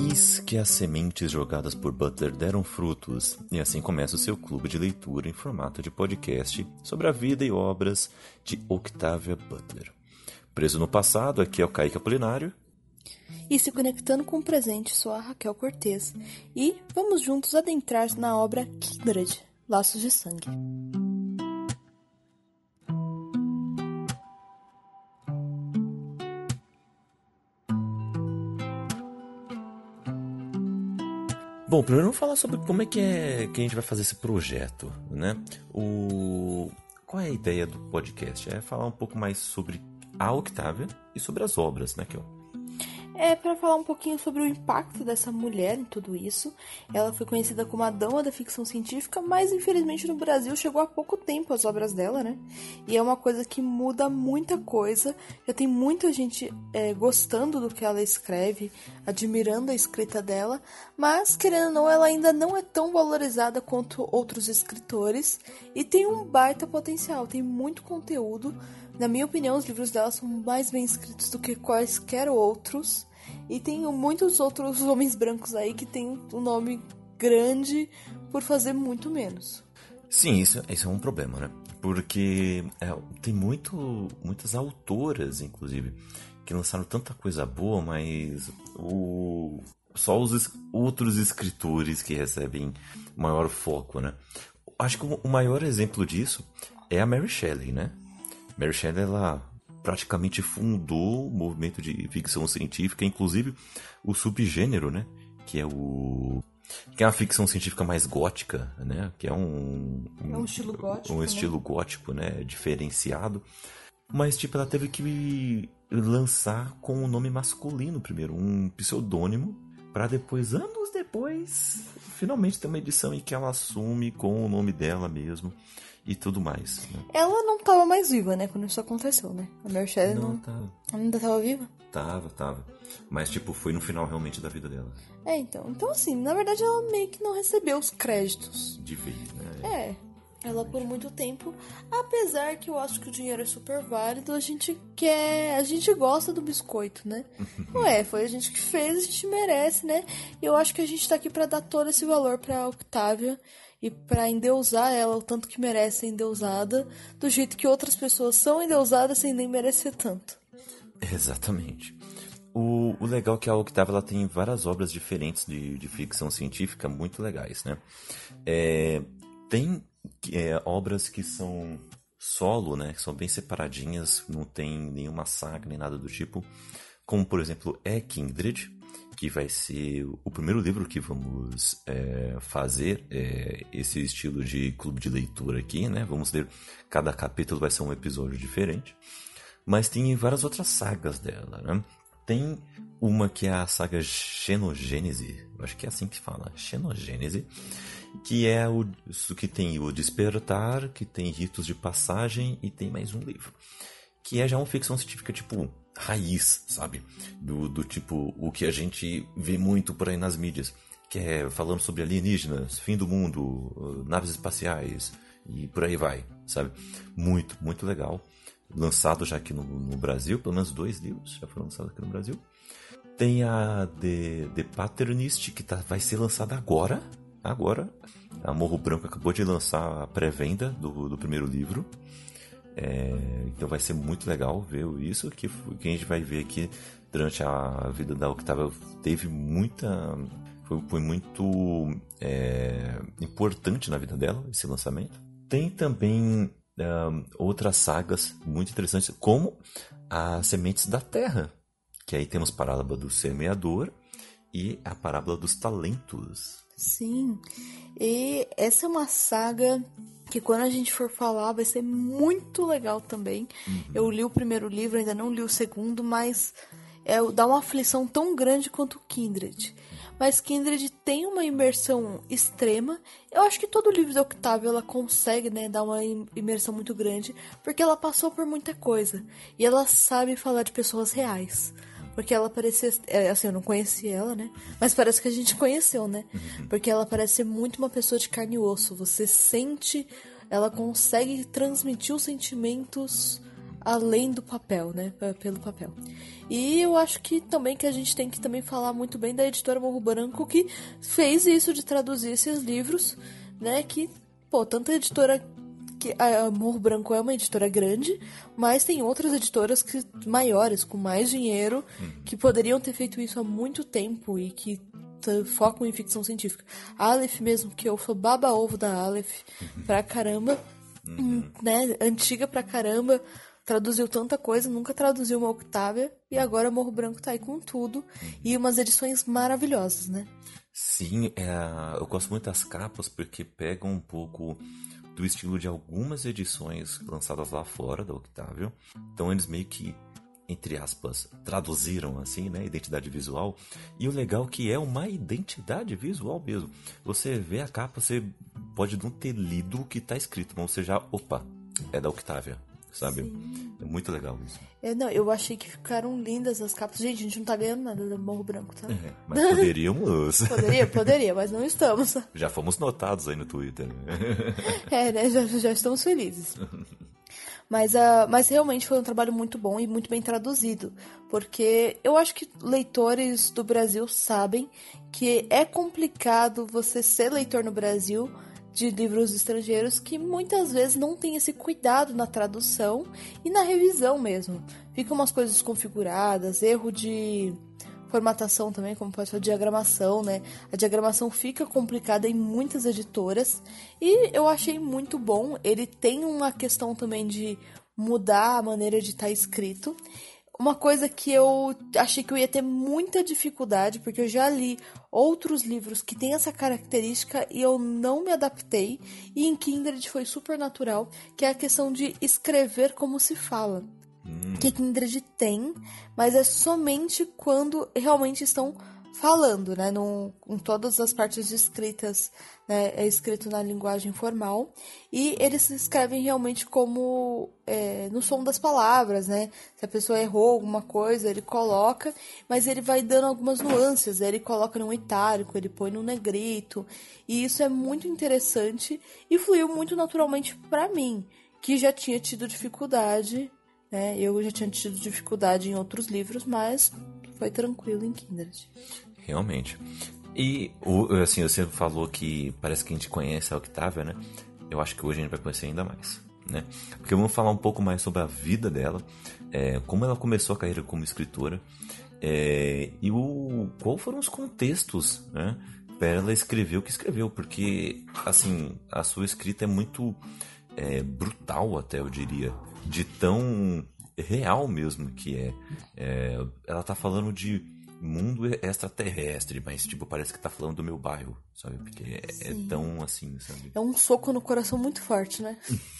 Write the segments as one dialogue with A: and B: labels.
A: Eis que as sementes jogadas por Butler deram frutos, e assim começa o seu clube de leitura em formato de podcast sobre a vida e obras de Octavia Butler. Preso no passado, aqui é o Kaique Apolinário.
B: E se conectando com o presente, sou a Raquel Cortez. E vamos juntos adentrar na obra Kindred, Laços de Sangue.
A: Bom, primeiro vamos falar sobre como é que, é que a gente vai fazer esse projeto, né? O... Qual é a ideia do podcast? É falar um pouco mais sobre a Octavia e sobre as obras, né, Kel?
B: É para falar um pouquinho sobre o impacto dessa mulher em tudo isso. Ela foi conhecida como a dama da ficção científica, mas infelizmente no Brasil chegou há pouco tempo as obras dela, né? E é uma coisa que muda muita coisa. Já tem muita gente é, gostando do que ela escreve, admirando a escrita dela, mas querendo ou não, ela ainda não é tão valorizada quanto outros escritores e tem um baita potencial, tem muito conteúdo. Na minha opinião, os livros dela são mais bem escritos do que quaisquer outros. E tem muitos outros homens brancos aí que tem um nome grande por fazer muito menos.
A: Sim, isso, isso é um problema, né? Porque é, tem muito, muitas autoras, inclusive, que lançaram tanta coisa boa, mas o, só os outros escritores que recebem maior foco, né? Acho que o maior exemplo disso é a Mary Shelley, né? Mary Shelley, ela praticamente fundou o movimento de ficção científica, inclusive o subgênero, né? Que é o que é uma ficção científica mais gótica, né? Que é um,
B: um, é um estilo gótico,
A: um
B: né?
A: estilo gótico, né? Diferenciado. Mas tipo, ela teve que lançar com o nome masculino primeiro, um pseudônimo, para depois, anos depois, finalmente ter uma edição em que ela assume com o nome dela mesmo e tudo mais. Né?
B: Ela não estava mais viva, né, quando isso aconteceu, né? A Mary Shelley
A: não,
B: não...
A: Tava.
B: Ela ainda estava viva?
A: Tava, tava. Mas, tipo, foi no final realmente da vida dela.
B: É, então. Então, assim, na verdade ela meio que não recebeu os créditos.
A: De vez, né?
B: É. Ela por muito tempo, apesar que eu acho que o dinheiro é super válido, a gente quer, a gente gosta do biscoito, né? Ué, foi a gente que fez, a gente merece, né? E eu acho que a gente tá aqui para dar todo esse valor pra Octavia e para endeusar ela o tanto que merece ser endeusada, do jeito que outras pessoas são endeusadas sem nem merecer tanto.
A: Exatamente. O, o legal é que a Octavia ela tem várias obras diferentes de, de ficção científica muito legais, né? É, tem é, obras que são solo, né? Que são bem separadinhas, não tem nenhuma saga nem nada do tipo. Como, por exemplo, é Kindred, que vai ser o primeiro livro que vamos é, fazer é, esse estilo de clube de leitura aqui, né? Vamos ler cada capítulo vai ser um episódio diferente, mas tem várias outras sagas dela, né? Tem uma que é a saga Xenogênese, acho que é assim que fala, Xenogênese, que é o que tem o Despertar, que tem Ritos de Passagem e tem mais um livro, que é já uma ficção científica tipo raiz, sabe? Do, do tipo, o que a gente vê muito por aí nas mídias, que é falando sobre alienígenas, fim do mundo, naves espaciais e por aí vai, sabe? Muito, muito legal. Lançado já aqui no, no Brasil, pelo menos dois livros já foram lançados aqui no Brasil. Tem a The, The Paternist, que tá, vai ser lançada agora. Agora. A Morro Branco acabou de lançar a pré-venda do, do primeiro livro. É, então vai ser muito legal ver isso, que, que a gente vai ver aqui durante a vida da Octavia teve muita. Foi, foi muito é, importante na vida dela esse lançamento. Tem também outras sagas muito interessantes, como as Sementes da Terra, que aí temos a parábola do semeador e a parábola dos talentos.
B: Sim, e essa é uma saga que quando a gente for falar vai ser muito legal também. Uhum. Eu li o primeiro livro, ainda não li o segundo, mas é, dá uma aflição tão grande quanto Kindred. Mas Kindred tem uma imersão extrema. Eu acho que todo livro da Octavia ela consegue né, dar uma imersão muito grande, porque ela passou por muita coisa. E ela sabe falar de pessoas reais. Porque ela parecia. É, assim, eu não conheci ela, né? Mas parece que a gente conheceu, né? Porque ela parece ser muito uma pessoa de carne e osso. Você sente. Ela consegue transmitir os sentimentos além do papel, né? Pelo papel. E eu acho que também que a gente tem que também falar muito bem da editora Morro Branco que fez isso de traduzir esses livros, né? Que, pô, tanta editora que a Morro Branco é uma editora grande, mas tem outras editoras que maiores, com mais dinheiro, uhum. que poderiam ter feito isso há muito tempo e que focam em ficção científica. A Aleph mesmo, que eu sou baba-ovo da Aleph uhum. pra caramba, uhum. né? Antiga pra caramba, traduziu tanta coisa, nunca traduziu uma Octavia, e agora Morro Branco tá aí com tudo, e umas edições maravilhosas, né?
A: Sim, é, eu gosto muito das capas porque pegam um pouco do estilo de algumas edições lançadas lá fora da Octavia. Então eles meio que, entre aspas, traduziram assim, né, identidade visual. E o legal é que é uma identidade visual mesmo. Você vê a capa, você pode não ter lido o que está escrito, mas você já, opa, é da Octavia sabe? Sim. É muito legal isso.
B: É, não, eu achei que ficaram lindas as capas. Gente, a gente não tá ganhando nada do Morro Branco, tá? É,
A: mas poderíamos.
B: poderia, poderia, mas não estamos.
A: Já fomos notados aí no Twitter.
B: é, né? Já, já estamos felizes. Mas, uh, mas realmente foi um trabalho muito bom e muito bem traduzido. Porque eu acho que leitores do Brasil sabem que é complicado você ser leitor no Brasil de livros estrangeiros que muitas vezes não tem esse cuidado na tradução e na revisão mesmo. Ficam umas coisas desconfiguradas, erro de formatação também, como pode ser a diagramação, né? A diagramação fica complicada em muitas editoras e eu achei muito bom. Ele tem uma questão também de mudar a maneira de estar tá escrito. Uma coisa que eu achei que eu ia ter muita dificuldade, porque eu já li outros livros que têm essa característica e eu não me adaptei, e em Kindred foi super natural, que é a questão de escrever como se fala. Hum. Que Kindred tem, mas é somente quando realmente estão falando, né? No, em todas as partes escritas, né? É escrito na linguagem formal. E eles escrevem realmente como é, no som das palavras, né? Se a pessoa errou alguma coisa, ele coloca, mas ele vai dando algumas nuances. Ele coloca num itálico, ele põe num negrito. E isso é muito interessante e fluiu muito naturalmente para mim, que já tinha tido dificuldade. Né? Eu já tinha tido dificuldade em outros livros, mas foi tranquilo em Kindred.
A: Realmente. E, assim, você falou que parece que a gente conhece a Octavia, né? Eu acho que hoje a gente vai conhecer ainda mais, né? Porque vamos falar um pouco mais sobre a vida dela, é, como ela começou a carreira como escritora, é, e o, qual foram os contextos, né? Para ela escrever o que escreveu, porque, assim, a sua escrita é muito é, brutal, até eu diria, de tão real mesmo que é. é ela tá falando de mundo extraterrestre, mas tipo, parece que tá falando do meu bairro, sabe? Porque é, é, tão assim, sabe?
B: É um soco no coração muito forte, né?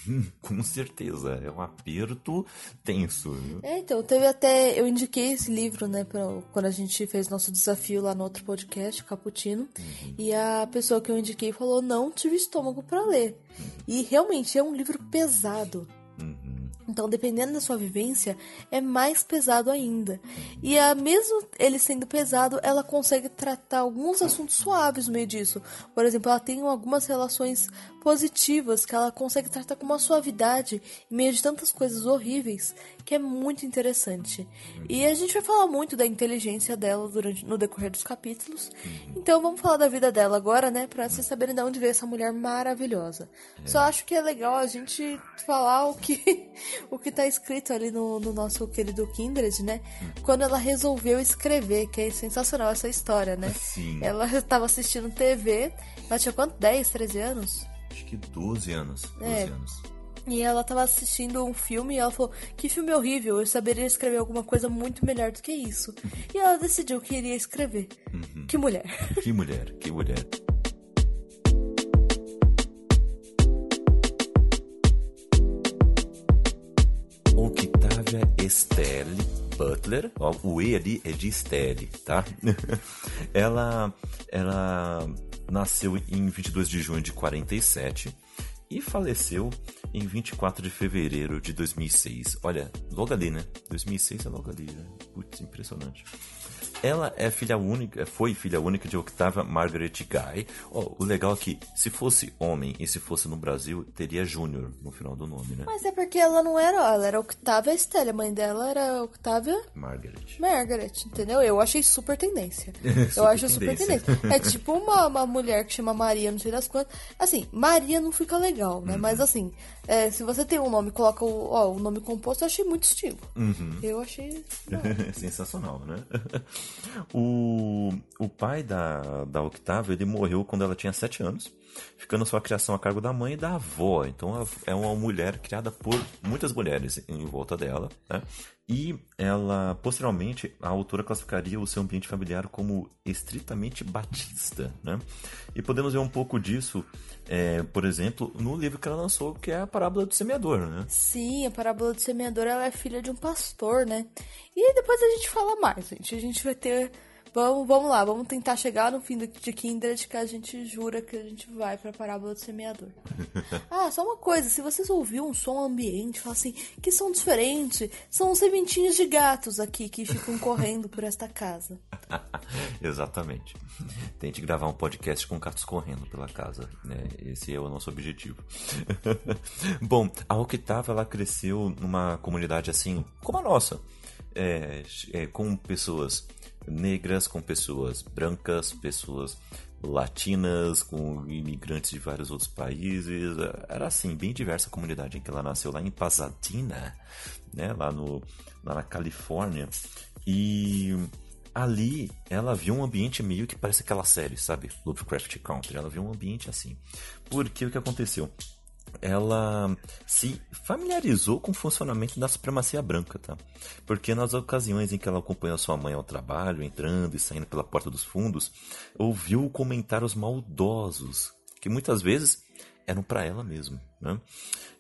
A: Com certeza, é um aperto tenso. Viu?
B: É, então, teve até. Eu indiquei esse livro, né, pra, quando a gente fez nosso desafio lá no outro podcast, Caputino, uhum. e a pessoa que eu indiquei falou: não tive estômago para ler. Uhum. E realmente é um livro pesado. Uhum. Então, dependendo da sua vivência, é mais pesado ainda. E a, mesmo ele sendo pesado, ela consegue tratar alguns assuntos suaves no meio disso. Por exemplo, ela tem algumas relações positivas que ela consegue tratar com uma suavidade em meio de tantas coisas horríveis que é muito interessante. E a gente vai falar muito da inteligência dela durante no decorrer dos capítulos. Então vamos falar da vida dela agora, né, para vocês saberem de onde veio essa mulher maravilhosa. Só acho que é legal a gente falar o que o que tá escrito ali no, no nosso querido Kindred, né? Quando ela resolveu escrever, que é sensacional essa história, né?
A: Sim.
B: Ela estava assistindo TV, ela tinha quanto? 10, 13 anos?
A: Acho que 12 anos. 12 é. anos.
B: E ela estava assistindo um filme e ela falou: Que filme horrível, eu saberia escrever alguma coisa muito melhor do que isso. E ela decidiu que iria escrever. Uhum. Que mulher.
A: Que mulher, que mulher. Estelle Butler, ó, o E ali é de Estelle, tá? ela, ela nasceu em 22 de junho de 47 e faleceu em 24 de fevereiro de 2006. Olha, logo ali, né? 2006 é logo ali, né? Putz, impressionante. Ela é filha única, foi filha única de Octavia Margaret Guy. Oh, o legal é que, se fosse homem e se fosse no Brasil, teria Júnior no final do nome, né?
B: Mas é porque ela não era, ela era Octavia Estelle, a mãe dela era Octavia
A: Margaret.
B: Margaret, entendeu? Eu achei super tendência.
A: Super
B: eu acho super
A: tendência.
B: É tipo uma, uma mulher que chama Maria, não sei das quantas. Assim, Maria não fica legal, né? Mas assim, é, se você tem um nome e coloca o, ó, o nome composto, eu achei muito estilo. Eu achei.
A: Sensacional, né? O, o pai da, da Octavia, ele morreu quando ela tinha 7 anos, ficando sua criação a cargo da mãe e da avó. Então é uma mulher criada por muitas mulheres em volta dela, né? E ela, posteriormente, a autora classificaria o seu ambiente familiar como estritamente batista, né? E podemos ver um pouco disso, é, por exemplo, no livro que ela lançou, que é a Parábola do Semeador, né?
B: Sim, a parábola do semeador ela é filha de um pastor, né? E depois a gente fala mais, gente. A gente vai ter. Vamos, vamos lá, vamos tentar chegar no fim do- de Kindred que a gente jura que a gente vai pra parábola do semeador. ah, só uma coisa, se vocês ouviram um som ambiente, fala assim, que som diferente, são os sementinhos de gatos aqui que ficam correndo por esta casa.
A: Exatamente. Tente gravar um podcast com gatos correndo pela casa, né? Esse é o nosso objetivo. Bom, a Octava ela cresceu numa comunidade assim como a nossa, é, é, com pessoas negras, com pessoas brancas, pessoas latinas, com imigrantes de vários outros países. Era assim, bem diversa a comunidade em que ela nasceu lá em Pasadena, né? Lá no lá na Califórnia. E ali ela viu um ambiente meio que parece aquela série, sabe? Lovecraft Country. Ela viu um ambiente assim. Porque o que aconteceu? Ela se familiarizou com o funcionamento da supremacia branca, tá? Porque nas ocasiões em que ela acompanhou sua mãe ao trabalho, entrando e saindo pela porta dos fundos, ouviu comentários maldosos, que muitas vezes eram para ela mesma, né?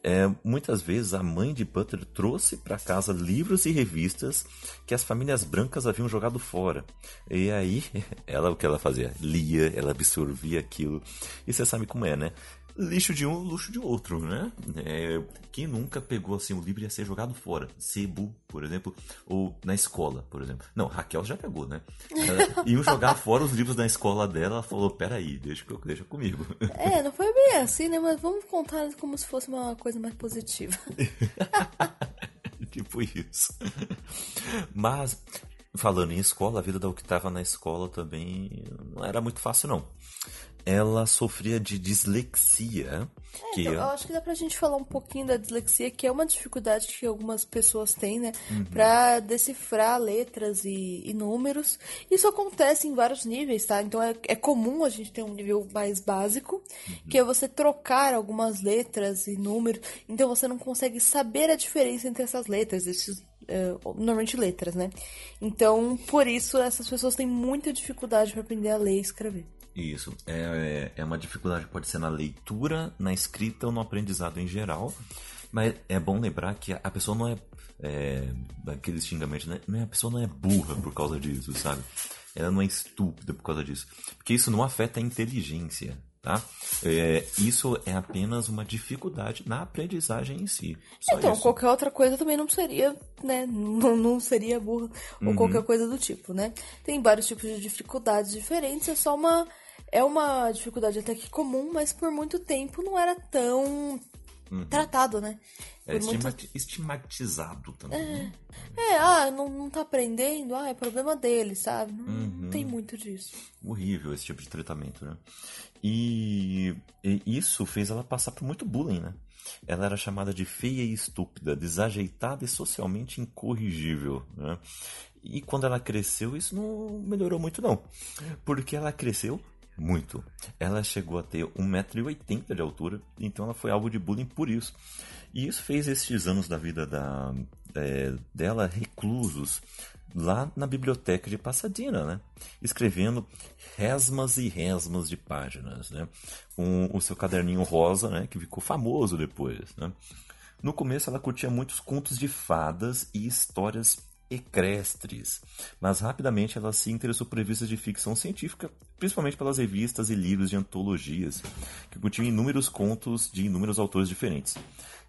A: É, muitas vezes a mãe de Butler trouxe para casa livros e revistas que as famílias brancas haviam jogado fora. E aí, ela o que ela fazia? Lia, ela absorvia aquilo. E você sabe como é, né? Lixo de um, luxo de outro, né? É, quem nunca pegou assim o livro ia ser jogado fora? Cebu, por exemplo, ou na escola, por exemplo. Não, Raquel já pegou, né? Ela, iam jogar fora os livros da escola dela, ela falou: peraí, deixa, deixa comigo.
B: É, não foi bem assim, né? Mas vamos contar como se fosse uma coisa mais positiva.
A: tipo isso. Mas, falando em escola, a vida da Octava na escola também não era muito fácil, não. Ela sofria de dislexia, que
B: Então, eu acho que dá pra gente falar um pouquinho da dislexia, que é uma dificuldade que algumas pessoas têm, né? Pra decifrar letras e, e números. Isso acontece em vários níveis, tá? Então é, é comum a gente ter um nível mais básico, que é você trocar algumas letras e números. Então você não consegue saber a diferença entre essas letras, esses. eh, normalmente letras, né? Então, por isso, essas pessoas têm muita dificuldade para aprender a ler e escrever.
A: Isso. É, é uma dificuldade que pode ser na leitura, na escrita ou no aprendizado em geral. Mas é bom lembrar que a pessoa não é. é daqueles xingamentos, né? É- A pessoa não é burra por causa disso, sabe? Ela não é estúpida por causa disso. Porque isso não afeta a inteligência, tá? É, isso é apenas uma dificuldade na aprendizagem em si.
B: Então,
A: isso.
B: qualquer outra coisa também não seria, né? Não, não seria burra
A: Uhum.
B: ou qualquer coisa do tipo, né? Tem vários tipos de dificuldades diferentes, é só uma. É uma dificuldade até que comum, mas por muito tempo não era tão tratado, né?
A: Uhum. É
B: Por muito-
A: estigmati- estigmatizado também. né?
B: É, ah, não, não tá aprendendo, ah, é problema dele, sabe? Não,
A: Uhum.
B: não tem muito disso.
A: horrível esse tipo de tratamento, né? E, e isso fez ela passar por muito bullying, né? Ela era chamada de feia e estúpida, desajeitada e socialmente incorrigível, né? E quando ela cresceu, isso não melhorou muito não, porque ela cresceu muito. Ela chegou a ter 1,80m de altura, então ela foi alvo de bullying por isso. E isso fez estes anos da vida da, é, dela reclusos lá na biblioteca de Pasadena, né? Escrevendo resmas e resmas de páginas, né? Com o seu caderninho rosa, né? Que ficou famoso depois, né? No começo ela curtia muitos contos de fadas e histórias ecrestres, mas rapidamente ela se interessou por revistas de ficção científica, principalmente pelas revistas e livros de antologias, que continham inúmeros contos de inúmeros autores diferentes.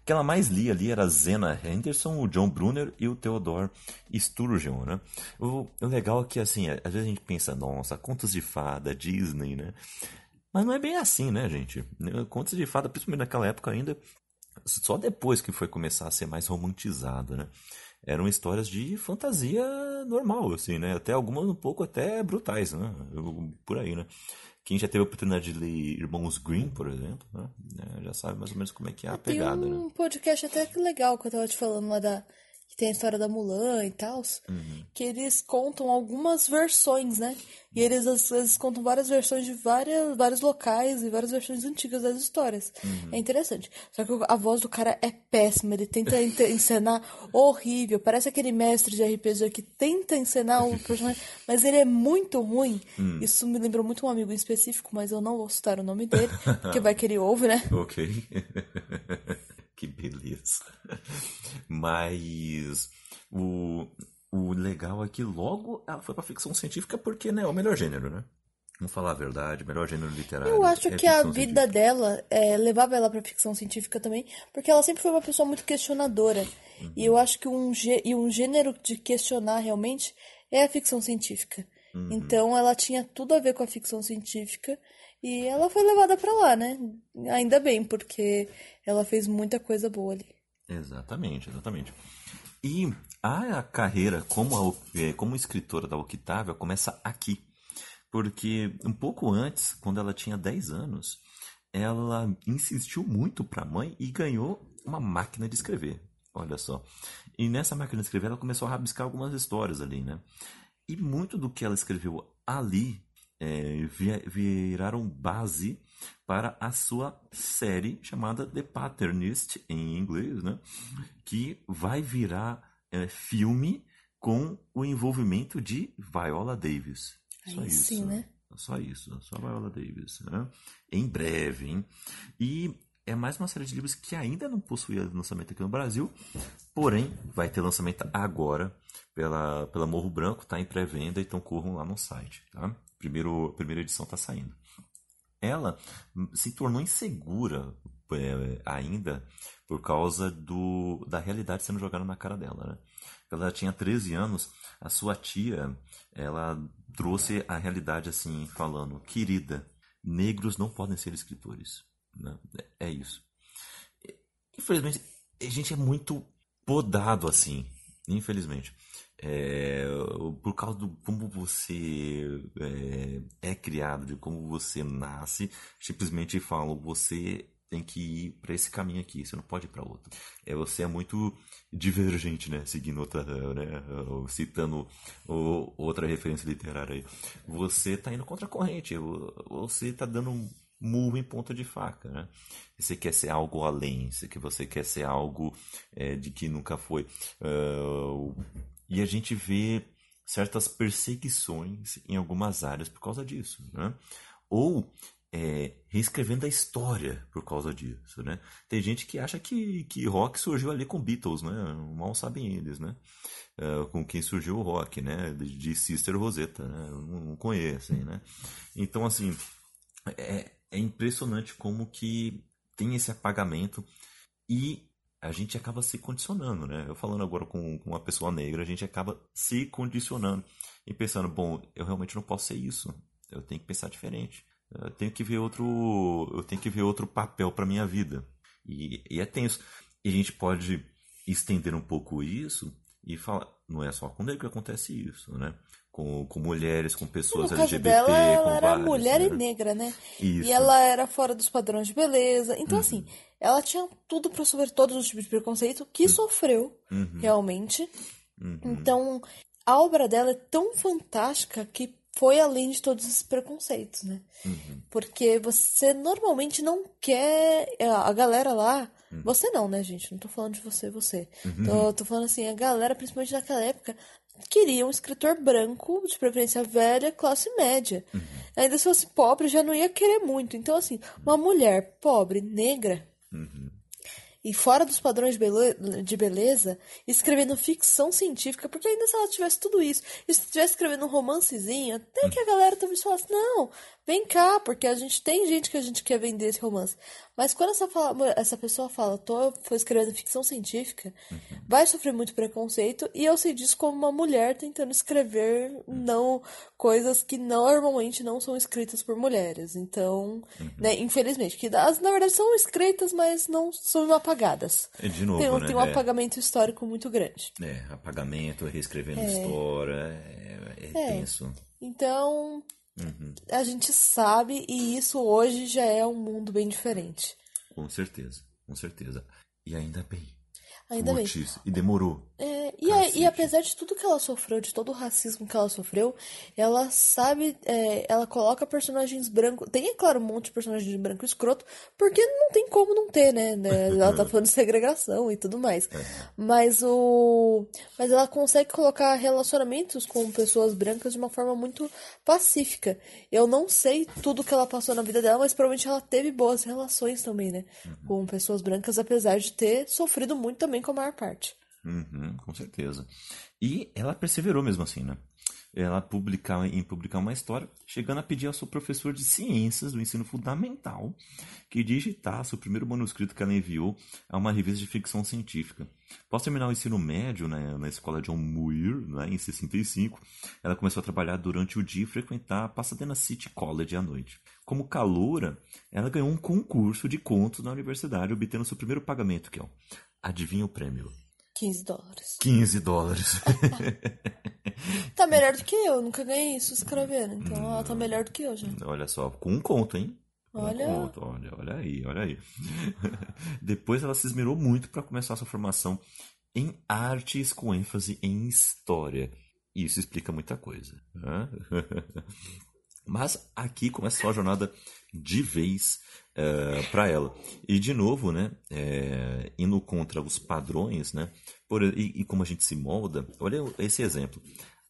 A: que ela mais lia ali era Zena Henderson, o John Brunner e o Theodore Sturgeon, né? O, o legal é que, assim, às vezes a gente pensa, nossa, contos de fada, Disney, né? Mas não é bem assim, né, gente? Contos de fada, principalmente naquela época ainda, só depois que foi começar a ser mais romantizado, né? Eram histórias de fantasia normal, assim, né? Até algumas um pouco até brutais, né? Por aí, né? Quem já teve a oportunidade de ler Irmãos Green, por exemplo, né? É, já sabe mais ou menos como é que é a pegada,
B: Tem um né? podcast até que legal que eu tava te falando lá da tem a história da Mulan e tal, uhum. que eles contam algumas versões, né? E eles às vezes contam várias versões de várias, vários locais e várias versões antigas das histórias. Uhum. É interessante. Só que a voz do cara é péssima, ele tenta encenar horrível. Parece aquele mestre de RPG que tenta encenar um personagem, mas ele é muito ruim. Uhum. Isso me lembrou muito um amigo em específico, mas eu não vou citar o nome dele, porque vai que ele ouve, né?
A: Ok. que beleza. Mas o, o legal é que logo ela foi pra ficção científica porque né, é o melhor gênero, né? Vamos falar a verdade, melhor gênero literário.
B: Eu acho é que a vida científica. dela é, levava ela pra ficção científica também, porque ela sempre foi uma pessoa muito questionadora. Uhum. E eu acho que um, e um gênero de questionar realmente é a ficção científica. Uhum. Então ela tinha tudo a ver com a ficção científica e ela foi levada para lá, né? Ainda bem, porque ela fez muita coisa boa ali.
A: Exatamente, exatamente. E a carreira como, a, é, como escritora da Octávia começa aqui. Porque um pouco antes, quando ela tinha 10 anos, ela insistiu muito para a mãe e ganhou uma máquina de escrever. Olha só. E nessa máquina de escrever, ela começou a rabiscar algumas histórias ali, né? E muito do que ela escreveu ali é, viraram base para a sua série chamada The Patternist, em inglês, né? que vai virar é, filme com o envolvimento de Viola Davis.
B: Aí só isso. Sim, né?
A: Só isso, só Viola Davis. Né? Em breve, hein? E é mais uma série de livros que ainda não possuía lançamento aqui no Brasil, porém vai ter lançamento agora pela, pela Morro Branco, tá em pré-venda, então corram lá no site, tá? Primeiro, primeira edição está saindo. Ela se tornou insegura é, ainda por causa do, da realidade sendo jogada na cara dela. Né? Ela tinha 13 anos, a sua tia ela trouxe a realidade assim, falando: querida, negros não podem ser escritores. Né? É isso. Infelizmente, a gente é muito podado assim, infelizmente é, por causa do como você é, é, criado, de como você nasce, simplesmente falam, você tem que ir para esse caminho aqui, você não pode ir para outro. É, você é muito divergente, né? Seguindo outra, né? Citando outra referência literária aí. Você está indo contra a corrente, você está dando um murro em ponta de faca, né? Você quer ser algo além, que você quer ser algo é, de que nunca foi. Uh, e a gente vê certas perseguições em algumas áreas por causa disso, né? Ou é, reescrevendo a história por causa disso, né? Tem gente que acha que, que rock surgiu ali com Beatles, né? Mal sabem eles, né? É, com quem surgiu o rock, né? De Sister Rosetta, né? Não, não conhecem, né? Então, assim, é, é impressionante como que tem esse apagamento e a gente acaba se condicionando, né? Eu falando agora com, com uma pessoa negra, a gente acaba se condicionando e pensando, bom, eu realmente não posso ser isso. Eu tenho que pensar diferente. Eu tenho que ver outro, eu tenho que ver outro papel para minha vida. E, e é tenso. E a gente pode estender um pouco isso e falar, não é só com negro que acontece isso, né? Com, com mulheres, com pessoas LGBT,
B: dela, ela era
A: vários,
B: mulher
A: né?
B: e negra, né?
A: Isso.
B: E ela era fora dos padrões de beleza. Então, uhum. assim, ela tinha tudo para sofrer todos os tipos de preconceito que uhum. sofreu, uhum. realmente.
A: Uhum.
B: Então, a obra dela é tão fantástica que foi além de todos esses preconceitos, né?
A: Uhum.
B: Porque você normalmente não quer. A galera lá. Uhum. Você não, né, gente? Não tô falando de você, você.
A: Uhum.
B: Tô, tô falando assim, a galera, principalmente naquela época, queria um escritor branco, de preferência velha, classe média.
A: Uhum.
B: Ainda se fosse pobre, já não ia querer muito. Então, assim, uma mulher pobre, negra,
A: Uhum.
B: E fora dos padrões de beleza, escrevendo ficção científica, porque ainda se ela tivesse tudo isso, e se estivesse escrevendo um romancezinho, até que a galera talvez falasse, não, vem cá, porque a gente tem gente que a gente quer vender esse romance. Mas quando essa, fala, essa pessoa fala, tô foi escrevendo ficção científica, uhum. vai sofrer muito preconceito, e eu sei disso como uma mulher tentando escrever não coisas que normalmente não são escritas por mulheres. Então, uhum. né, infelizmente, que as, na verdade são escritas, mas não são apagadas.
A: É de novo,
B: tem,
A: né?
B: tem um é. apagamento histórico muito grande.
A: É, apagamento, reescrevendo é. história, é, é, é tenso.
B: Então, Uhum. A gente sabe e isso hoje já é um mundo bem diferente.
A: Com certeza, com certeza. E ainda bem.
B: Ainda bem.
A: E demorou.
B: É, e, a, e, apesar de tudo que ela sofreu, de todo o racismo que ela sofreu, ela sabe, é, ela coloca personagens brancos. Tem, é claro, um monte de personagens branco escroto, porque não tem como não ter, né? né? Ela tá falando de segregação e tudo mais. É. Mas o. Mas ela consegue colocar relacionamentos com pessoas brancas de uma forma muito pacífica. Eu não sei tudo que ela passou na vida dela, mas provavelmente ela teve boas relações também, né? Uhum. Com pessoas brancas, apesar de ter sofrido muito também com a maior parte.
A: Uhum, com certeza. E ela perseverou mesmo assim, né? Ela publicar, em publicar uma história, chegando a pedir ao seu professor de ciências do ensino fundamental que digitasse o primeiro manuscrito que ela enviou a uma revista de ficção científica. Após terminar o ensino médio né, na escola John Muir, né, em 65, ela começou a trabalhar durante o dia e frequentar a Pasadena City College à noite. Como caloura, ela ganhou um concurso de contos na universidade, obtendo seu primeiro pagamento, que é, adivinha o prêmio?
B: 15 dólares.
A: 15 dólares.
B: tá melhor do que eu, nunca ganhei isso escrevendo. Então hum, ela tá melhor do que eu já.
A: Olha só, com um conto, hein?
B: Olha.
A: Um conto, olha, olha aí, olha aí. Depois ela se esmerou muito para começar sua formação em artes com ênfase em história. Isso explica muita coisa. Mas aqui começa a jornada de vez é, para ela. E de novo, né, é, indo contra os padrões, né, por, e, e, como a gente se molda, olha esse exemplo.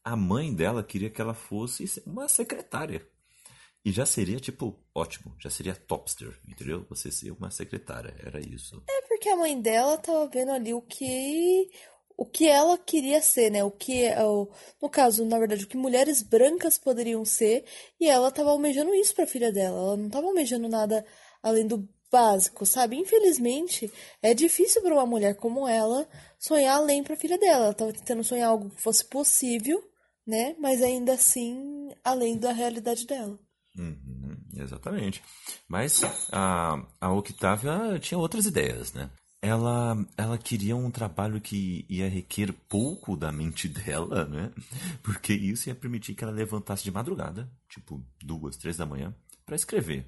A: A mãe dela queria que ela fosse uma secretária. E já seria, tipo, ótimo, já seria topster, entendeu? Você ser uma secretária, era isso.
B: É porque a mãe dela tava vendo ali o que o que ela queria ser, né? O que, é no caso, na verdade, o que mulheres brancas poderiam ser, e ela tava almejando isso para filha dela. Ela não tava almejando nada além do básico, sabe? Infelizmente, é difícil para uma mulher como ela sonhar além para a filha dela. Ela estava tentando sonhar algo que fosse possível, né? Mas ainda assim, além da realidade dela.
A: Uhum, exatamente. Mas a, a Octavia tinha outras ideias, né? Ela, ela queria um trabalho que ia requer pouco da mente dela, né? Porque isso ia permitir que ela levantasse de madrugada, tipo duas, três da manhã, para escrever.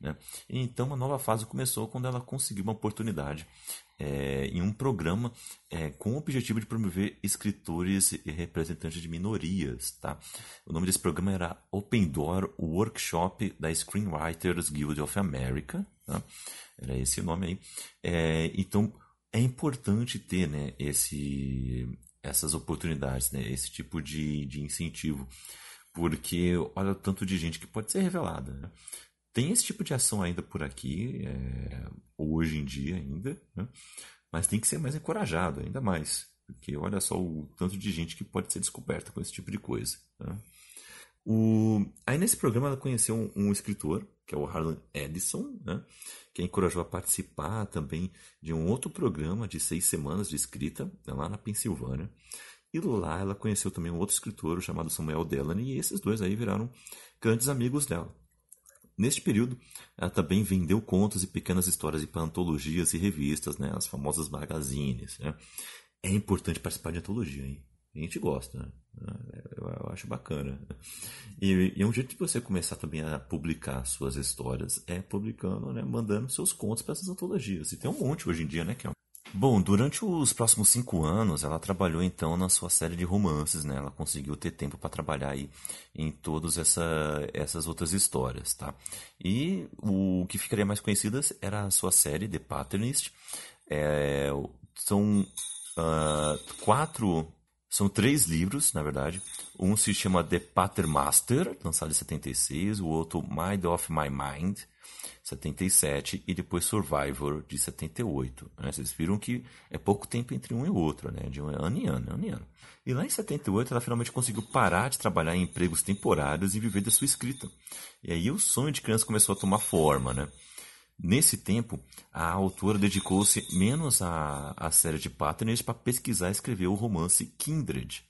A: Né? Então, uma nova fase começou quando ela conseguiu uma oportunidade é, em um programa é, com o objetivo de promover escritores e representantes de minorias. Tá? O nome desse programa era Open Door Workshop da Screenwriters Guild of America. Tá? Era esse o nome aí. É, então, é importante ter né, esse, essas oportunidades, né, esse tipo de, de incentivo porque olha o tanto de gente que pode ser revelada. Né? Tem esse tipo de ação ainda por aqui, é, hoje em dia ainda, né? mas tem que ser mais encorajado, ainda mais. Porque olha só o tanto de gente que pode ser descoberta com esse tipo de coisa. Né? O... Aí nesse programa ela conheceu um, um escritor, que é o Harlan Edison, né? que a encorajou a participar também de um outro programa de seis semanas de escrita, lá na Pensilvânia. E lá ela conheceu também um outro escritor chamado Samuel Delany, e esses dois aí viraram grandes amigos dela. Neste período, ela também vendeu contos e pequenas histórias para antologias e revistas, né, as famosas magazines. Né. É importante participar de antologia, hein? A gente gosta, né? eu, acho bacana. E, e, é um jeito de você começar também a publicar suas histórias é publicando, né, mandando seus contos para essas antologias. E tem um monte hoje em dia, né, é Bom, durante os próximos cinco anos, ela trabalhou então na sua série de romances, né? Ela conseguiu ter tempo para trabalhar aí em todas essa, essas outras histórias, tá? E o que ficaria mais conhecidas era a sua série The Patternist. É, são uh, quatro, são três livros, na verdade. Um se chama The Patternmaster, lançado em 76, o outro Mind of My Mind, 77 e depois Survivor de 78. Né? Vocês viram que é pouco tempo entre um e outro, né? de um ano em ano, ano em ano. E lá em 78 ela finalmente conseguiu parar de trabalhar em empregos temporários e viver da sua escrita. E aí o sonho de criança começou a tomar forma, né? Nesse tempo, a autora dedicou-se menos à, à série de Patterns para pesquisar e escrever o romance Kindred,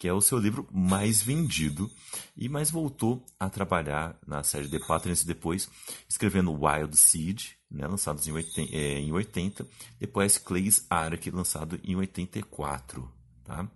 A: que é o seu livro mais vendido, e mais voltou a trabalhar na série The Patterns depois, escrevendo Wild Seed, né, lançados em 80, é, em 80, depois Clay's Ark, lançado em 84. Tá?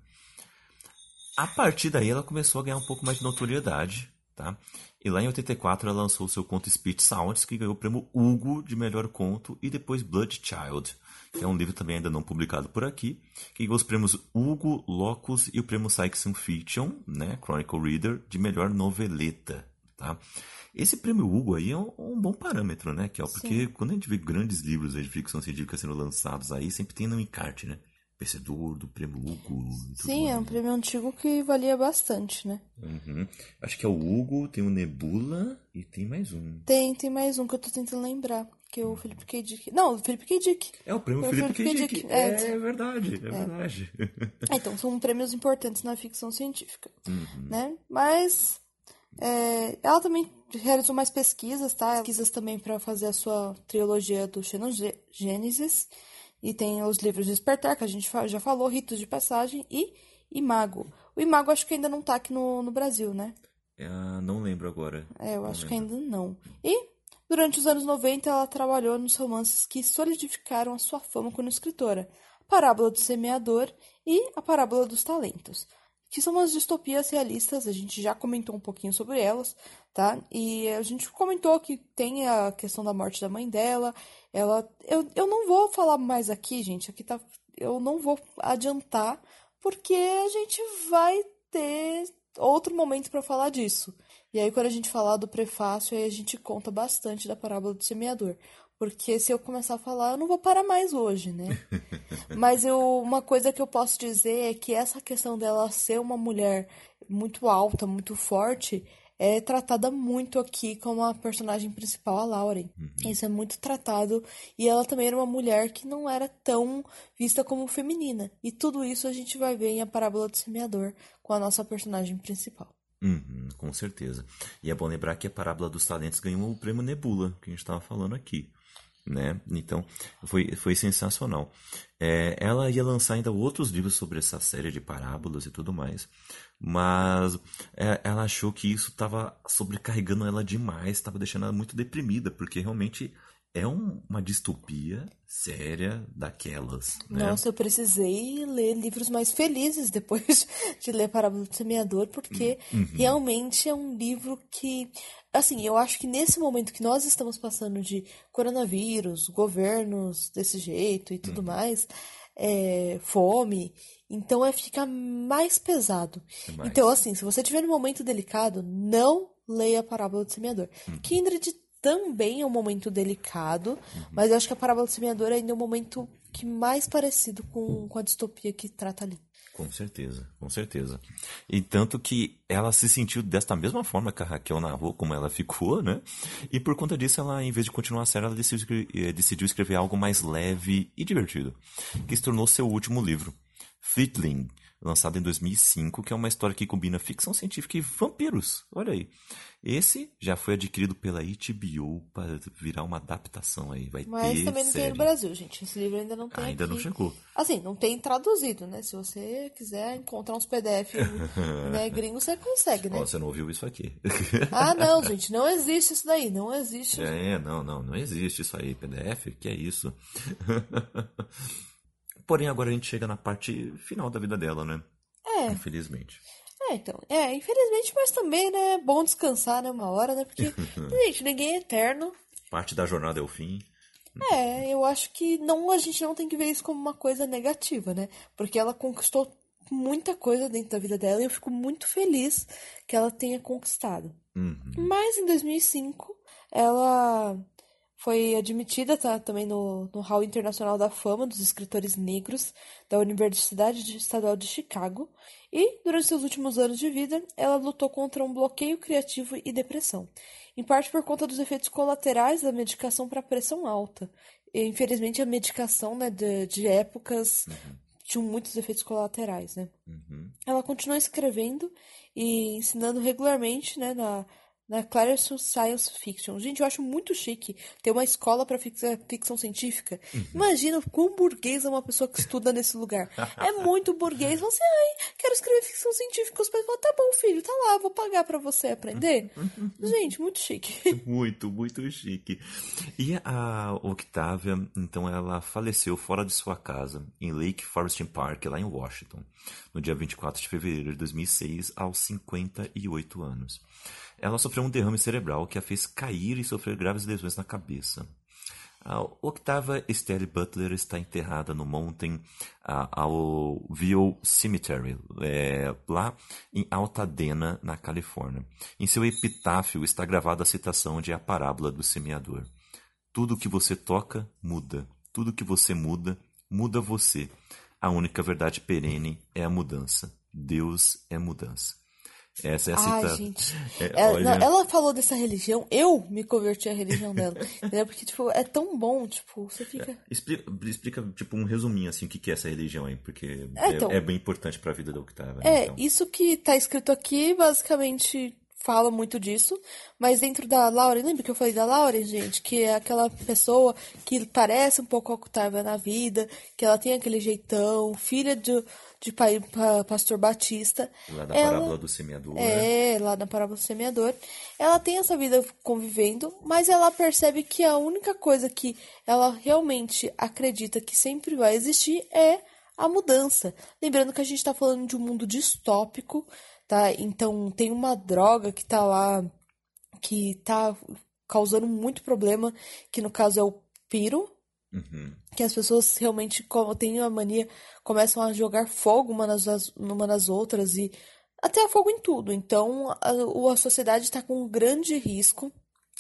A: A partir daí ela começou a ganhar um pouco mais de notoriedade, tá? E lá em 84 ela lançou seu conto Speech Sounds, que ganhou o prêmio Hugo de melhor conto, e depois Blood Child, é um livro também ainda não publicado por aqui, que ganhou os prêmios Hugo, Locus e o prêmio Science Fiction, né, Chronicle Reader, de melhor noveleta, tá? Esse prêmio Hugo aí é um, um bom parâmetro, né, Kel? Porque Sim. quando a gente vê grandes livros de ficção científica sendo lançados aí, sempre tem no encarte, né? vencedor do prêmio Hugo.
B: Sim, é um prêmio antigo que valia bastante, né?
A: Uhum. Acho que é o Hugo, tem o Nebula e tem mais um.
B: Tem, tem mais um que eu tô tentando lembrar. Que é o Felipe K. Dick. Não, o Felipe K. Dick.
A: É o prêmio Felipe, Felipe K. Dick. É, é, verdade, é, é. verdade.
B: É, então, são prêmios importantes na ficção científica, uhum. né? Mas é, ela também realizou mais pesquisas, tá? Pesquisas também para fazer a sua trilogia do Xenogênesis. E tem os livros de Despertar, que a gente já falou, Ritos de Passagem e Imago. O Imago acho que ainda não tá aqui no, no Brasil, né?
A: Uh, não lembro agora.
B: É, eu
A: não
B: acho
A: lembro.
B: que ainda não. E durante os anos 90 ela trabalhou nos romances que solidificaram a sua fama como escritora. Parábola do Semeador e A Parábola dos Talentos que são umas distopias realistas, a gente já comentou um pouquinho sobre elas, tá? E a gente comentou que tem a questão da morte da mãe dela, ela... Eu, eu não vou falar mais aqui, gente, aqui tá... Eu não vou adiantar, porque a gente vai ter outro momento para falar disso. E aí, quando a gente falar do prefácio, aí a gente conta bastante da parábola do semeador. Porque se eu começar a falar, eu não vou parar mais hoje, né? Mas eu, uma coisa que eu posso dizer é que essa questão dela ser uma mulher muito alta, muito forte, é tratada muito aqui como a personagem principal, a Lauren. Uhum. Isso é muito tratado. E ela também era uma mulher que não era tão vista como feminina. E tudo isso a gente vai ver em A Parábola do Semeador, com a nossa personagem principal.
A: Uhum, com certeza. E é bom lembrar que a Parábola dos Talentos ganhou o prêmio Nebula, que a gente estava falando aqui né? Então foi, foi sensacional. É, ela ia lançar ainda outros livros sobre essa série de parábolas e tudo mais, mas é, ela achou que isso estava sobrecarregando ela demais, estava deixando ela muito deprimida, porque realmente é um, uma distopia séria daquelas. Né?
B: Nossa, eu precisei ler livros mais felizes depois de ler Parábola do Semeador, porque uhum. realmente é um livro que. Assim, eu acho que nesse momento que nós estamos passando de coronavírus, governos desse jeito e tudo uhum. mais, é, fome, então é fica mais pesado. É mais. Então, assim, se você tiver num momento delicado, não leia a Parábola do Semeador. Uhum. Kindred também é um momento delicado, mas eu acho que a Parábola do Semeador ainda é um momento que mais parecido com, com a distopia que trata ali.
A: Com certeza, com certeza. E tanto que ela se sentiu desta mesma forma que a Raquel narrou, como ela ficou, né? E por conta disso, ela, em vez de continuar a série, ela decidiu, eh, decidiu escrever algo mais leve e divertido, que se tornou seu último livro, Fleetling, lançado em 2005, que é uma história que combina ficção científica e vampiros. Olha aí. Esse já foi adquirido pela HBO para virar uma adaptação aí. Vai
B: Mas
A: ter
B: também não
A: série.
B: tem no Brasil, gente. Esse livro ainda não tem.
A: Ainda
B: aqui.
A: não chegou.
B: Assim, não tem traduzido, né? Se você quiser encontrar uns PDF né, gringo, você consegue, né?
A: Oh, você não ouviu isso aqui.
B: ah, não, gente. Não existe isso daí. Não existe.
A: É, não, não. Não existe isso aí. PDF? Que é isso? Porém, agora a gente chega na parte final da vida dela, né?
B: É.
A: Infelizmente.
B: É, então. É, infelizmente, mas também, né? É bom descansar, né? Uma hora, né? Porque, gente, ninguém é eterno.
A: Parte da jornada é o fim.
B: É, eu acho que não, a gente não tem que ver isso como uma coisa negativa, né? Porque ela conquistou muita coisa dentro da vida dela e eu fico muito feliz que ela tenha conquistado.
A: Uhum.
B: Mas em 2005, ela foi admitida tá, também no, no Hall Internacional da Fama dos Escritores Negros da Universidade Estadual de Chicago e, durante seus últimos anos de vida, ela lutou contra um bloqueio criativo e depressão, em parte por conta dos efeitos colaterais da medicação para pressão alta. E, infelizmente, a medicação né, de, de épocas uhum. tinha muitos efeitos colaterais. Né?
A: Uhum.
B: Ela continuou escrevendo e ensinando regularmente né, na na Clarison Science Fiction. Gente, eu acho muito chique ter uma escola para ficção científica. Uhum. Imagina quão burguês é uma pessoa que estuda nesse lugar. É muito burguês. Você, ai, quero escrever ficção científica. Os pais falam, tá bom, filho, tá lá, vou pagar para você aprender. Gente, muito chique.
A: Muito, muito chique. E a Octavia, então, ela faleceu fora de sua casa, em Lake Forest Park, lá em Washington, no dia 24 de fevereiro de 2006, aos 58 anos. Ela sofreu um derrame cerebral que a fez cair e sofrer graves lesões na cabeça. A Octava Estelle Butler está enterrada no Mountain uh, View Cemetery, é, lá em Altadena, na Califórnia. Em seu epitáfio está gravada a citação de A Parábola do Semeador. Tudo que você toca, muda. Tudo que você muda, muda você. A única verdade perene é a mudança. Deus é mudança. Essa é a cita...
B: Ai, gente. É, ela, olha... não, ela, falou dessa religião, eu me converti à religião dela. entendeu? Porque, tipo, é tão bom, tipo, você fica. É,
A: explica, explica, tipo, um resuminho, assim, o que é essa religião aí, porque é, então, é, bem importante pra vida da Octavia.
B: Né, é, então. isso que tá escrito aqui, basicamente fala muito disso, mas dentro da Laura, lembra que eu falei da Laura, gente? Que é aquela pessoa que parece um pouco a Octavia na vida, que ela tem aquele jeitão, filha de, de pai, pastor Batista.
A: Lá na ela, parábola do semeador.
B: É, lá na parábola do semeador. Ela tem essa vida convivendo, mas ela percebe que a única coisa que ela realmente acredita que sempre vai existir é a mudança. Lembrando que a gente está falando de um mundo distópico, tá? Então tem uma droga que tá lá que tá causando muito problema, que no caso é o piro, uhum. que as pessoas realmente têm a mania, começam a jogar fogo uma nas, uma nas outras e até fogo em tudo. Então a, a sociedade está com um grande risco.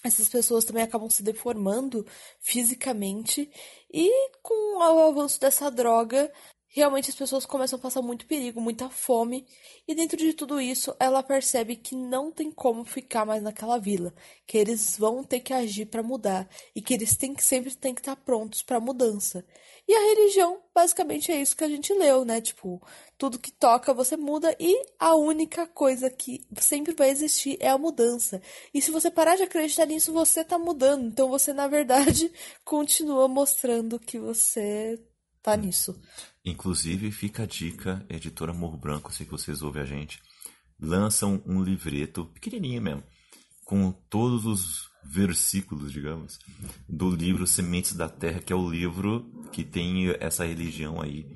B: Essas pessoas também acabam se deformando fisicamente e com o avanço dessa droga, realmente as pessoas começam a passar muito perigo, muita fome, e dentro de tudo isso, ela percebe que não tem como ficar mais naquela vila, que eles vão ter que agir para mudar e que eles têm que sempre têm que estar prontos para mudança. E a religião, basicamente é isso que a gente leu, né? Tipo, tudo que toca você muda e a única coisa que sempre vai existir é a mudança. E se você parar de acreditar nisso, você tá mudando. Então você, na verdade, continua mostrando que você tá nisso.
A: Inclusive, fica a dica, editora Morro Branco, sei que vocês ouvem a gente, lançam um livreto, pequenininho mesmo, com todos os versículos, digamos, do livro Sementes da Terra, que é o livro que tem essa religião aí,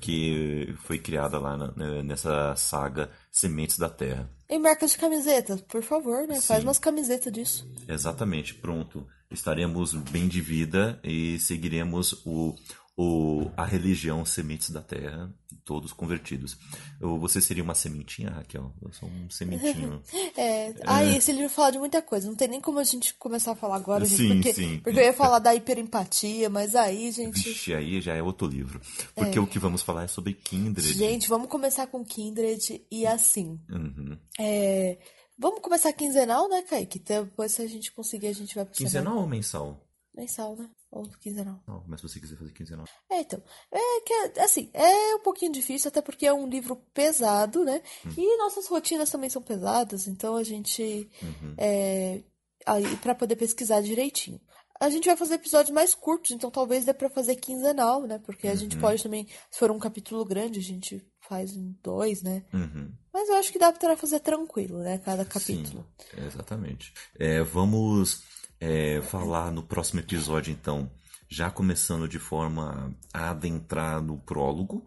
A: que foi criada lá na, né, nessa saga Sementes da Terra.
B: Em marcas de camisetas, por favor, né? Sim. Faz umas camisetas disso.
A: Exatamente, pronto. Estaremos bem de vida e seguiremos o, o, a religião sementes da terra, todos convertidos. você seria uma sementinha, Raquel? Eu sou um sementinho.
B: é, aí é. esse livro fala de muita coisa. Não tem nem como a gente começar a falar agora, gente,
A: sim,
B: porque,
A: sim.
B: porque eu ia falar da hiperempatia, mas aí, gente.
A: Vixe, aí já é outro livro. Porque é. o que vamos falar é sobre Kindred.
B: Gente, vamos começar com Kindred e assim. Uhum. É, vamos começar quinzenal, né, Kaique? Depois, se a gente conseguir, a gente vai pro
A: Quinzenal ou mensal?
B: Mensal, né? Ou quinzenal.
A: Não, mas se você quiser fazer quinzenal.
B: É, então. É que, assim, é um pouquinho difícil, até porque é um livro pesado, né? Hum. E nossas rotinas também são pesadas, então a gente. Uhum. É, aí, pra poder pesquisar direitinho. A gente vai fazer episódios mais curtos, então talvez dê pra fazer quinzenal, né? Porque a uhum. gente pode também, se for um capítulo grande, a gente faz em dois, né? Uhum. Mas eu acho que dá pra fazer tranquilo, né? Cada capítulo.
A: Sim, exatamente. É, vamos é, falar no próximo episódio, então, já começando de forma a adentrar no prólogo.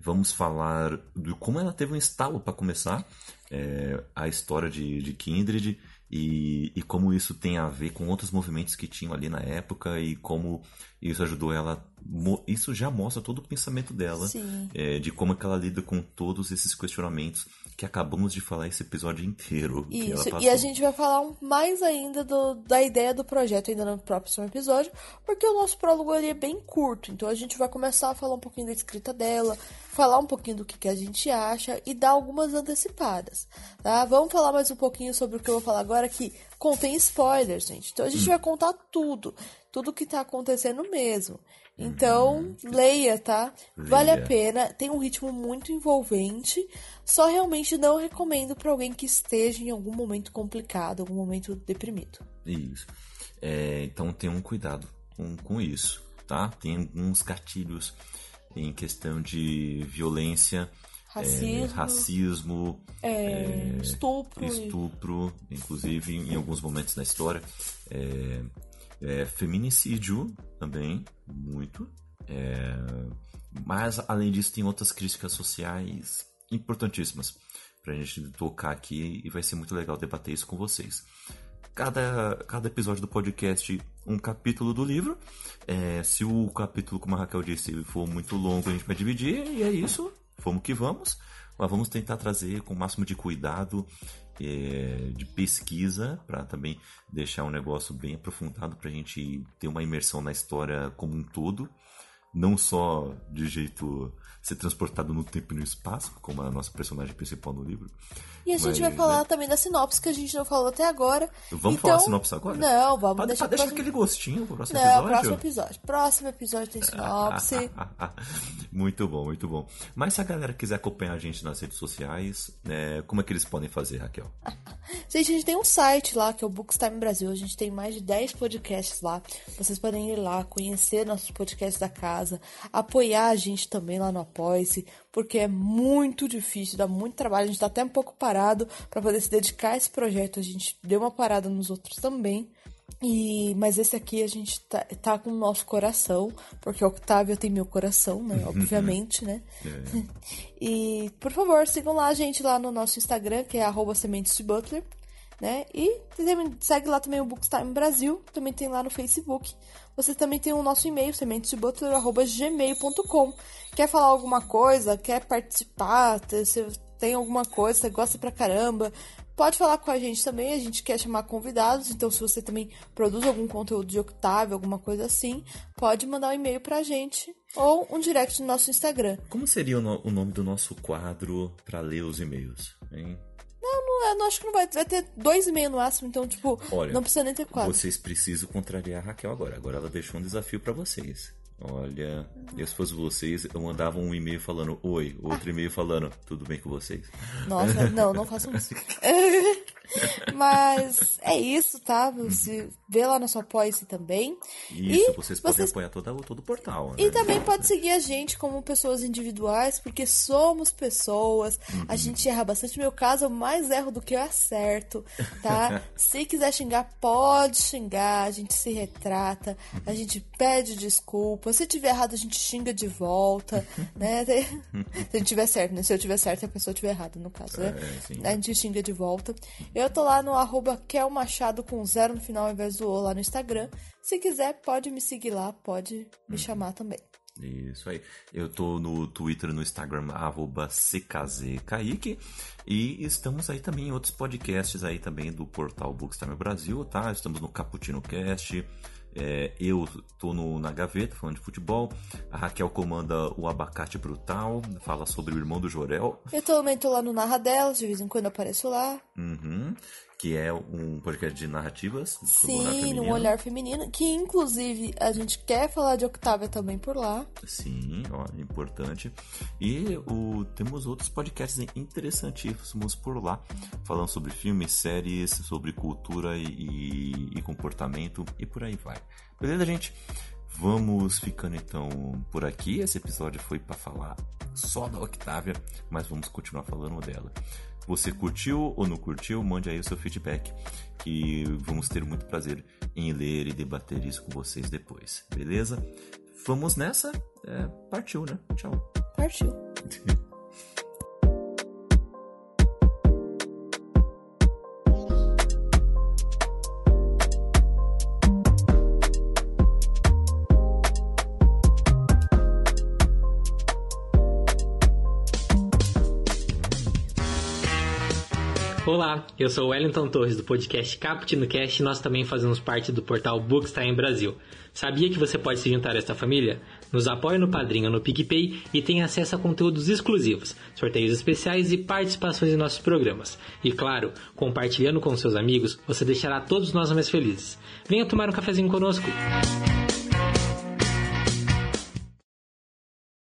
A: Vamos falar de como ela teve um estalo para começar é, a história de, de Kindred e, e como isso tem a ver com outros movimentos que tinham ali na época e como isso ajudou ela. Isso já mostra todo o pensamento dela, é, de como é que ela lida com todos esses questionamentos que acabamos de falar esse episódio inteiro.
B: Isso, e a gente vai falar mais ainda do, da ideia do projeto ainda no próximo episódio, porque o nosso prólogo ali é bem curto, então a gente vai começar a falar um pouquinho da escrita dela, falar um pouquinho do que, que a gente acha e dar algumas antecipadas, tá? Vamos falar mais um pouquinho sobre o que eu vou falar agora, que contém spoilers, gente. Então a gente hum. vai contar tudo tudo que tá acontecendo mesmo. Então, leia, tá? Vale a
A: Leia.
B: pena, tem um ritmo muito envolvente, só realmente não recomendo pra alguém que esteja em algum momento complicado, algum momento deprimido.
A: Isso. É, então tenham cuidado com, com isso, tá? Tem alguns gatilhos em questão de violência, é,
B: Racismo,
A: racismo,
B: é, estupro,
A: estupro, inclusive em alguns momentos da história, é, é, feminicídio também, muito. É, mas além disso tem outras críticas sociais importantíssimas pra gente tocar aqui e vai ser muito legal debater isso com vocês. Cada, cada episódio do podcast, um capítulo do livro. É, se o capítulo, como a Raquel disse, for muito longo, a gente vai dividir, e é isso. Vamos que vamos. Mas vamos tentar trazer com o máximo de cuidado, é, de pesquisa, para também deixar um negócio bem aprofundado, para a gente ter uma imersão na história como um todo. Não só de jeito ser transportado no tempo e no espaço, como a nossa personagem principal no livro.
B: E a gente
A: Mas,
B: vai falar
A: né?
B: também da sinopse que a gente não falou até agora.
A: Vamos
B: Então,
A: falar a sinopse agora?
B: Não, vamos
A: Pra,
B: deixar
A: pra
B: próximo-
A: aquele gostinho pro próximo
B: Não,
A: episódio.
B: próximo episódio. Próximo episódio tem sinopse.
A: muito bom, muito bom. Mas se a galera quiser acompanhar a gente nas redes sociais, né, como é que eles podem fazer, Raquel?
B: Gente, a gente tem um site lá, que é o Bookstime Brasil. A gente tem mais de 10 podcasts lá. Vocês podem ir lá, conhecer nossos podcasts da casa, apoiar a gente também lá no Apoia-se, porque é muito difícil, dá muito trabalho. A gente tá até um pouco parado para poder se dedicar a esse projeto. A gente deu uma parada nos outros também. E, mas esse aqui a gente tá, tá com o nosso coração, porque o Octávio tem meu coração, né? Obviamente, né? E, por favor, sigam lá a gente lá no nosso Instagram, que é arroba sementes de Butler, né? E segue lá também o Bookstime Brasil, também tem lá no Facebook. Você também tem o nosso e-mail, sementesdebutler.gmail.com. Quer falar alguma coisa, quer participar, se tem alguma coisa, você gosta pra caramba, pode falar com a gente também, a gente quer chamar convidados, então se você também produz algum conteúdo de Octavio, alguma coisa assim, pode mandar um e-mail pra gente ou um direct no nosso Instagram.
A: Como seria o, no- o nome do nosso quadro para ler os e-mails? hein?
B: Eu não acho que não vai. Vai ter dois e meio no máximo, então, tipo,
A: Olha,
B: não precisa nem ter quatro.
A: Vocês precisam contrariar a Raquel agora. Agora ela deixou um desafio para vocês. Olha, eu se fosse vocês, eu mandava um e-mail falando oi, outro e-mail falando tudo bem com vocês.
B: Nossa, não, não façam isso. Mas é isso, tá? Você vê lá no seu apoia-se também.
A: Isso,
B: E
A: vocês podem
B: vocês-
A: apoiar todo, todo o portal.
B: E
A: né?
B: também pode seguir a gente como pessoas individuais, porque somos pessoas. A gente erra bastante. No meu caso, eu mais erro do que eu acerto, tá? se quiser xingar, pode xingar. A gente se retrata, a gente pede desculpa. Se tiver errado, a gente xinga de volta, né? Se a gente tiver certo, né? Se eu tiver certo e a pessoa tiver errado, no caso, né?
A: É.
B: A gente xinga de volta. Eu tô lá no arroba Kel Machado com zero no final ao invés do O lá no Instagram. Se quiser, pode me seguir lá, pode me chamar também.
A: Isso aí. Eu tô no Twitter no Instagram, arroba CKZKaique. E estamos aí também em outros podcasts aí também do portal Bookstime Brasil, tá? Estamos no Caputino Cast. é, eu tô no, na gaveta falando de futebol. A Raquel comanda o Abacate Brutal, fala sobre o irmão do Jorel.
B: Eu também tô lá no Narra Delas, de vez em quando apareço lá.
A: Uhum. Que é um podcast de narrativas. sobre o olhar
B: Sim,
A: feminino.
B: Olhar Feminino, que inclusive a gente quer falar de Octavia também por lá.
A: Sim, ó, importante. E o, temos outros podcasts interessantíssimos por lá, falando sobre filmes, séries, sobre cultura e, e- e comportamento e por aí vai. Beleza, gente? Vamos ficando então por aqui. Esse episódio foi para falar só da Octávia, mas vamos continuar falando dela. Você curtiu ou não curtiu? Mande aí o seu feedback, que vamos ter muito prazer em ler e debater isso com vocês depois, beleza? Vamos nessa? É, partiu, né? Tchau.
B: Partiu.
C: Olá, eu sou o Wellington Torres do podcast Caputino Cast e nós também fazemos parte do portal Bookstime Brasil. Sabia que você pode se juntar a esta família? Nos apoie no Padrinho no PicPay e tenha acesso a conteúdos exclusivos, sorteios especiais e participações em nossos programas. E claro, compartilhando com seus amigos, você deixará todos nós mais felizes. Venha tomar um cafezinho conosco.